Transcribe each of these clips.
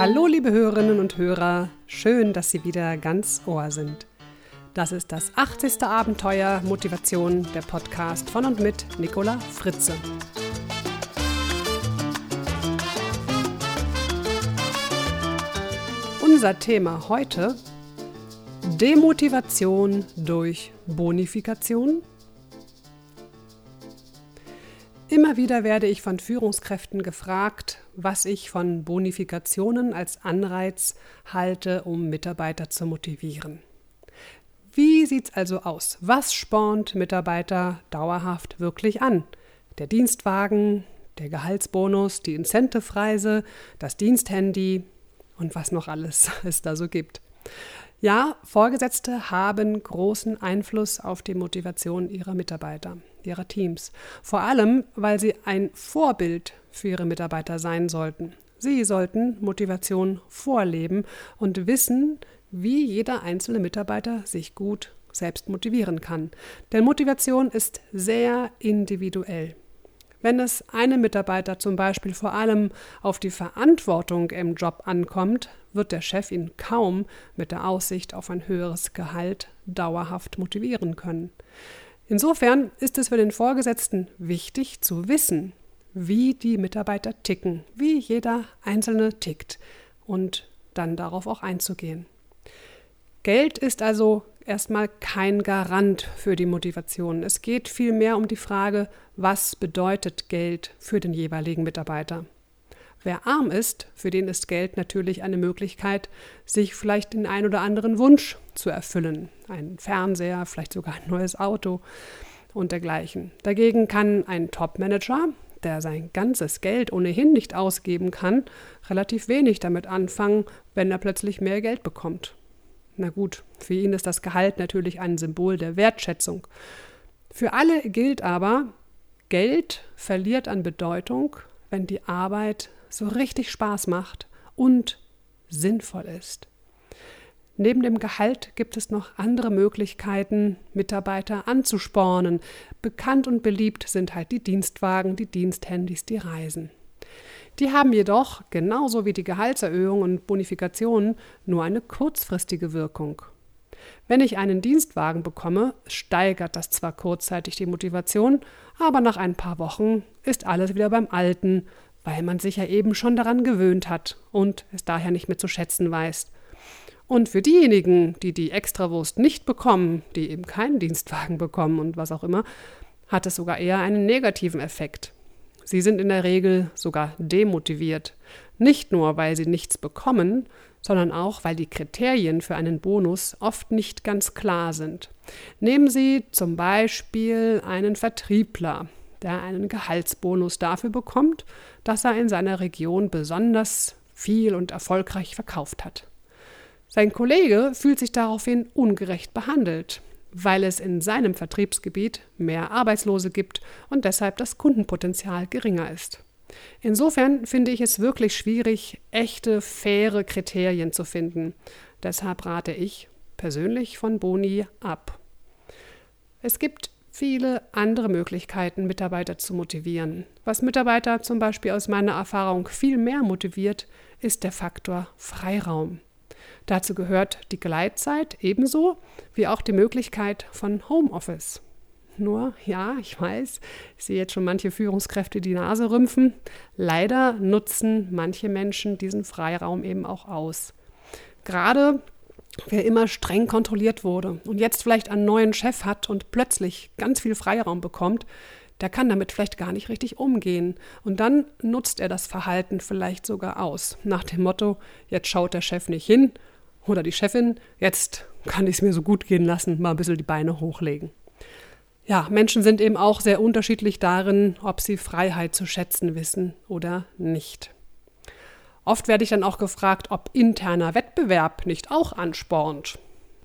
Hallo liebe Hörerinnen und Hörer, schön, dass Sie wieder ganz Ohr sind. Das ist das 80. Abenteuer Motivation, der Podcast von und mit Nicola Fritze. Unser Thema heute Demotivation durch Bonifikation Immer wieder werde ich von Führungskräften gefragt, was ich von Bonifikationen als Anreiz halte, um Mitarbeiter zu motivieren. Wie sieht's also aus? Was spornt Mitarbeiter dauerhaft wirklich an? Der Dienstwagen, der Gehaltsbonus, die Incentive-Reise, das Diensthandy und was noch alles es da so gibt. Ja, Vorgesetzte haben großen Einfluss auf die Motivation ihrer Mitarbeiter ihrer Teams. Vor allem, weil sie ein Vorbild für ihre Mitarbeiter sein sollten. Sie sollten Motivation vorleben und wissen, wie jeder einzelne Mitarbeiter sich gut selbst motivieren kann. Denn Motivation ist sehr individuell. Wenn es einem Mitarbeiter zum Beispiel vor allem auf die Verantwortung im Job ankommt, wird der Chef ihn kaum mit der Aussicht auf ein höheres Gehalt dauerhaft motivieren können. Insofern ist es für den Vorgesetzten wichtig zu wissen, wie die Mitarbeiter ticken, wie jeder Einzelne tickt und dann darauf auch einzugehen. Geld ist also erstmal kein Garant für die Motivation. Es geht vielmehr um die Frage, was bedeutet Geld für den jeweiligen Mitarbeiter. Wer arm ist, für den ist Geld natürlich eine Möglichkeit, sich vielleicht den ein oder anderen Wunsch zu erfüllen. Ein Fernseher, vielleicht sogar ein neues Auto und dergleichen. Dagegen kann ein Top-Manager, der sein ganzes Geld ohnehin nicht ausgeben kann, relativ wenig damit anfangen, wenn er plötzlich mehr Geld bekommt. Na gut, für ihn ist das Gehalt natürlich ein Symbol der Wertschätzung. Für alle gilt aber, Geld verliert an Bedeutung, wenn die Arbeit so richtig Spaß macht und sinnvoll ist. Neben dem Gehalt gibt es noch andere Möglichkeiten, Mitarbeiter anzuspornen. Bekannt und beliebt sind halt die Dienstwagen, die Diensthandys, die Reisen. Die haben jedoch, genauso wie die Gehaltserhöhung und Bonifikationen, nur eine kurzfristige Wirkung. Wenn ich einen Dienstwagen bekomme, steigert das zwar kurzzeitig die Motivation, aber nach ein paar Wochen ist alles wieder beim Alten, weil man sich ja eben schon daran gewöhnt hat und es daher nicht mehr zu schätzen weiß. Und für diejenigen, die die Extrawurst nicht bekommen, die eben keinen Dienstwagen bekommen und was auch immer, hat es sogar eher einen negativen Effekt. Sie sind in der Regel sogar demotiviert. Nicht nur, weil sie nichts bekommen, sondern auch, weil die Kriterien für einen Bonus oft nicht ganz klar sind. Nehmen Sie zum Beispiel einen Vertriebler, der einen Gehaltsbonus dafür bekommt, dass er in seiner Region besonders viel und erfolgreich verkauft hat. Sein Kollege fühlt sich daraufhin ungerecht behandelt, weil es in seinem Vertriebsgebiet mehr Arbeitslose gibt und deshalb das Kundenpotenzial geringer ist. Insofern finde ich es wirklich schwierig, echte, faire Kriterien zu finden. Deshalb rate ich persönlich von Boni ab. Es gibt viele andere Möglichkeiten, Mitarbeiter zu motivieren. Was Mitarbeiter zum Beispiel aus meiner Erfahrung viel mehr motiviert, ist der Faktor Freiraum. Dazu gehört die Gleitzeit ebenso wie auch die Möglichkeit von Homeoffice. Nur, ja, ich weiß, ich sehe jetzt schon manche Führungskräfte die Nase rümpfen. Leider nutzen manche Menschen diesen Freiraum eben auch aus. Gerade wer immer streng kontrolliert wurde und jetzt vielleicht einen neuen Chef hat und plötzlich ganz viel Freiraum bekommt, der kann damit vielleicht gar nicht richtig umgehen. Und dann nutzt er das Verhalten vielleicht sogar aus. Nach dem Motto, jetzt schaut der Chef nicht hin oder die Chefin, jetzt kann ich es mir so gut gehen lassen, mal ein bisschen die Beine hochlegen. Ja, Menschen sind eben auch sehr unterschiedlich darin, ob sie Freiheit zu schätzen wissen oder nicht. Oft werde ich dann auch gefragt, ob interner Wettbewerb nicht auch anspornt.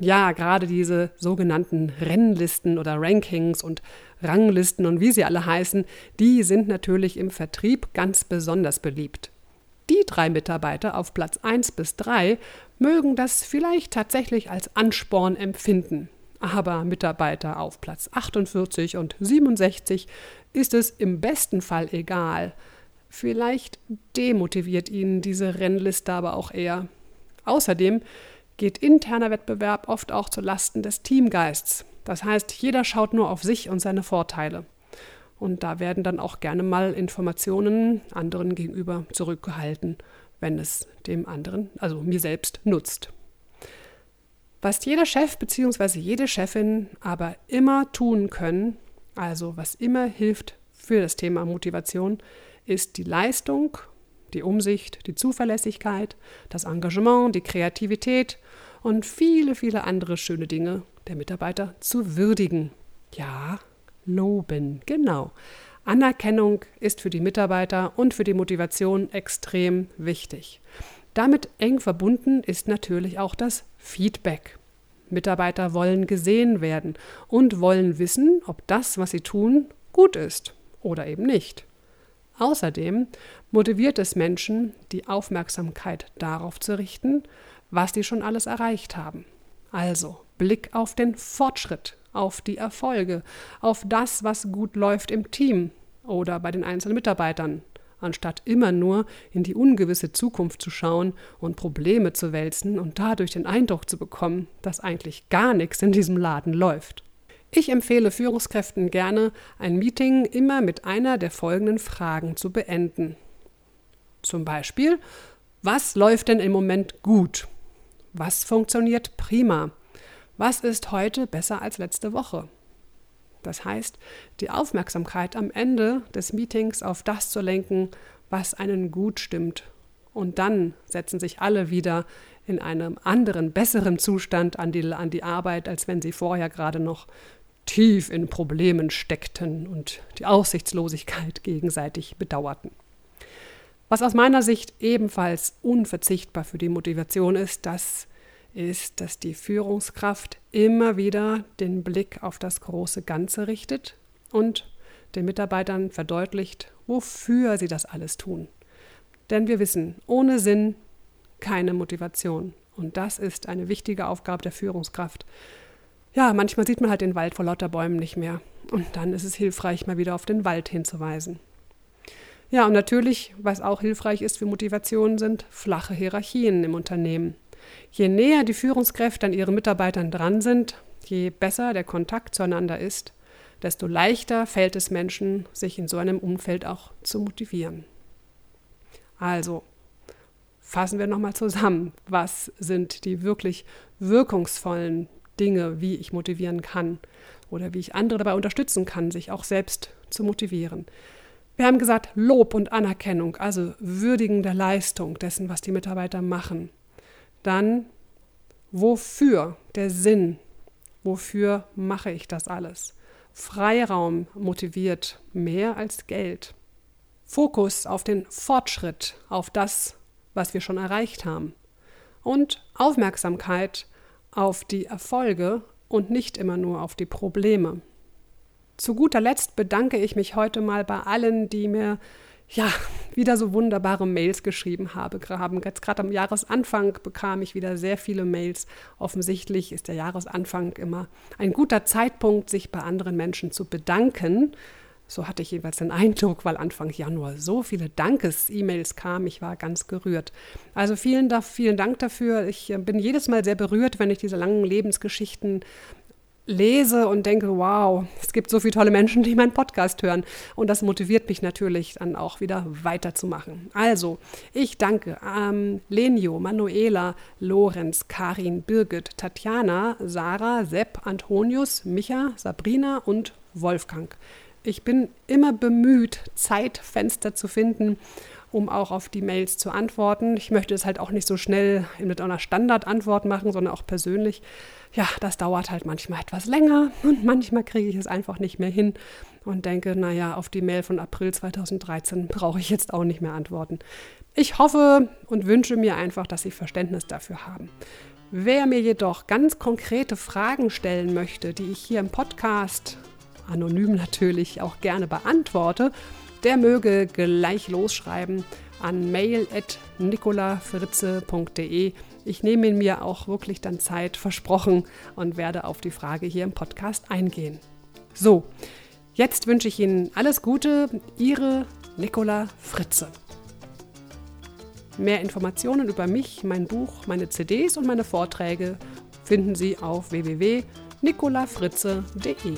Ja, gerade diese sogenannten Rennlisten oder Rankings und Ranglisten und wie sie alle heißen, die sind natürlich im Vertrieb ganz besonders beliebt. Die drei Mitarbeiter auf Platz 1 bis 3 mögen das vielleicht tatsächlich als Ansporn empfinden. Aber Mitarbeiter auf Platz 48 und 67 ist es im besten Fall egal, Vielleicht demotiviert ihn diese Rennliste aber auch eher. Außerdem geht interner Wettbewerb oft auch zu Lasten des Teamgeists. Das heißt, jeder schaut nur auf sich und seine Vorteile. Und da werden dann auch gerne mal Informationen anderen gegenüber zurückgehalten, wenn es dem anderen, also mir selbst, nutzt. Was jeder Chef bzw. jede Chefin aber immer tun können, also was immer hilft für das Thema Motivation, ist die Leistung, die Umsicht, die Zuverlässigkeit, das Engagement, die Kreativität und viele, viele andere schöne Dinge der Mitarbeiter zu würdigen. Ja, loben, genau. Anerkennung ist für die Mitarbeiter und für die Motivation extrem wichtig. Damit eng verbunden ist natürlich auch das Feedback. Mitarbeiter wollen gesehen werden und wollen wissen, ob das, was sie tun, gut ist oder eben nicht. Außerdem motiviert es Menschen, die Aufmerksamkeit darauf zu richten, was sie schon alles erreicht haben. Also Blick auf den Fortschritt, auf die Erfolge, auf das, was gut läuft im Team oder bei den einzelnen Mitarbeitern, anstatt immer nur in die ungewisse Zukunft zu schauen und Probleme zu wälzen und dadurch den Eindruck zu bekommen, dass eigentlich gar nichts in diesem Laden läuft. Ich empfehle Führungskräften gerne, ein Meeting immer mit einer der folgenden Fragen zu beenden. Zum Beispiel, was läuft denn im Moment gut? Was funktioniert prima? Was ist heute besser als letzte Woche? Das heißt, die Aufmerksamkeit am Ende des Meetings auf das zu lenken, was einen gut stimmt. Und dann setzen sich alle wieder in einem anderen, besseren Zustand an die, an die Arbeit, als wenn sie vorher gerade noch tief in Problemen steckten und die Aussichtslosigkeit gegenseitig bedauerten. Was aus meiner Sicht ebenfalls unverzichtbar für die Motivation ist, das ist, dass die Führungskraft immer wieder den Blick auf das große Ganze richtet und den Mitarbeitern verdeutlicht, wofür sie das alles tun. Denn wir wissen, ohne Sinn keine Motivation. Und das ist eine wichtige Aufgabe der Führungskraft. Ja, manchmal sieht man halt den Wald vor lauter Bäumen nicht mehr. Und dann ist es hilfreich, mal wieder auf den Wald hinzuweisen. Ja, und natürlich, was auch hilfreich ist für Motivation, sind flache Hierarchien im Unternehmen. Je näher die Führungskräfte an ihren Mitarbeitern dran sind, je besser der Kontakt zueinander ist, desto leichter fällt es Menschen, sich in so einem Umfeld auch zu motivieren. Also, fassen wir nochmal zusammen, was sind die wirklich wirkungsvollen Dinge, wie ich motivieren kann oder wie ich andere dabei unterstützen kann, sich auch selbst zu motivieren. Wir haben gesagt, Lob und Anerkennung, also Würdigen der Leistung dessen, was die Mitarbeiter machen. Dann, wofür der Sinn? Wofür mache ich das alles? Freiraum motiviert mehr als Geld. Fokus auf den Fortschritt, auf das, was wir schon erreicht haben. Und Aufmerksamkeit auf die Erfolge und nicht immer nur auf die Probleme. Zu guter Letzt bedanke ich mich heute mal bei allen, die mir ja, wieder so wunderbare Mails geschrieben habe. Jetzt gerade am Jahresanfang bekam ich wieder sehr viele Mails. Offensichtlich ist der Jahresanfang immer ein guter Zeitpunkt, sich bei anderen Menschen zu bedanken. So hatte ich jeweils den Eindruck, weil Anfang Januar so viele Dankes-E-Mails kamen. Ich war ganz gerührt. Also vielen, vielen Dank dafür. Ich äh, bin jedes Mal sehr berührt, wenn ich diese langen Lebensgeschichten lese und denke, wow, es gibt so viele tolle Menschen, die meinen Podcast hören. Und das motiviert mich natürlich dann auch wieder weiterzumachen. Also, ich danke ähm, Lenio, Manuela, Lorenz, Karin, Birgit, Tatjana, Sarah, Sepp, Antonius, Micha, Sabrina und Wolfgang. Ich bin immer bemüht, Zeitfenster zu finden, um auch auf die Mails zu antworten. Ich möchte es halt auch nicht so schnell mit einer Standardantwort machen, sondern auch persönlich. Ja, das dauert halt manchmal etwas länger und manchmal kriege ich es einfach nicht mehr hin und denke, naja, auf die Mail von April 2013 brauche ich jetzt auch nicht mehr antworten. Ich hoffe und wünsche mir einfach, dass Sie Verständnis dafür haben. Wer mir jedoch ganz konkrete Fragen stellen möchte, die ich hier im Podcast anonym natürlich auch gerne beantworte, der möge gleich losschreiben an mail.nicolafritze.de. Ich nehme mir auch wirklich dann Zeit, versprochen, und werde auf die Frage hier im Podcast eingehen. So, jetzt wünsche ich Ihnen alles Gute, Ihre Nicola Fritze. Mehr Informationen über mich, mein Buch, meine CDs und meine Vorträge finden Sie auf www.nicolafritze.de.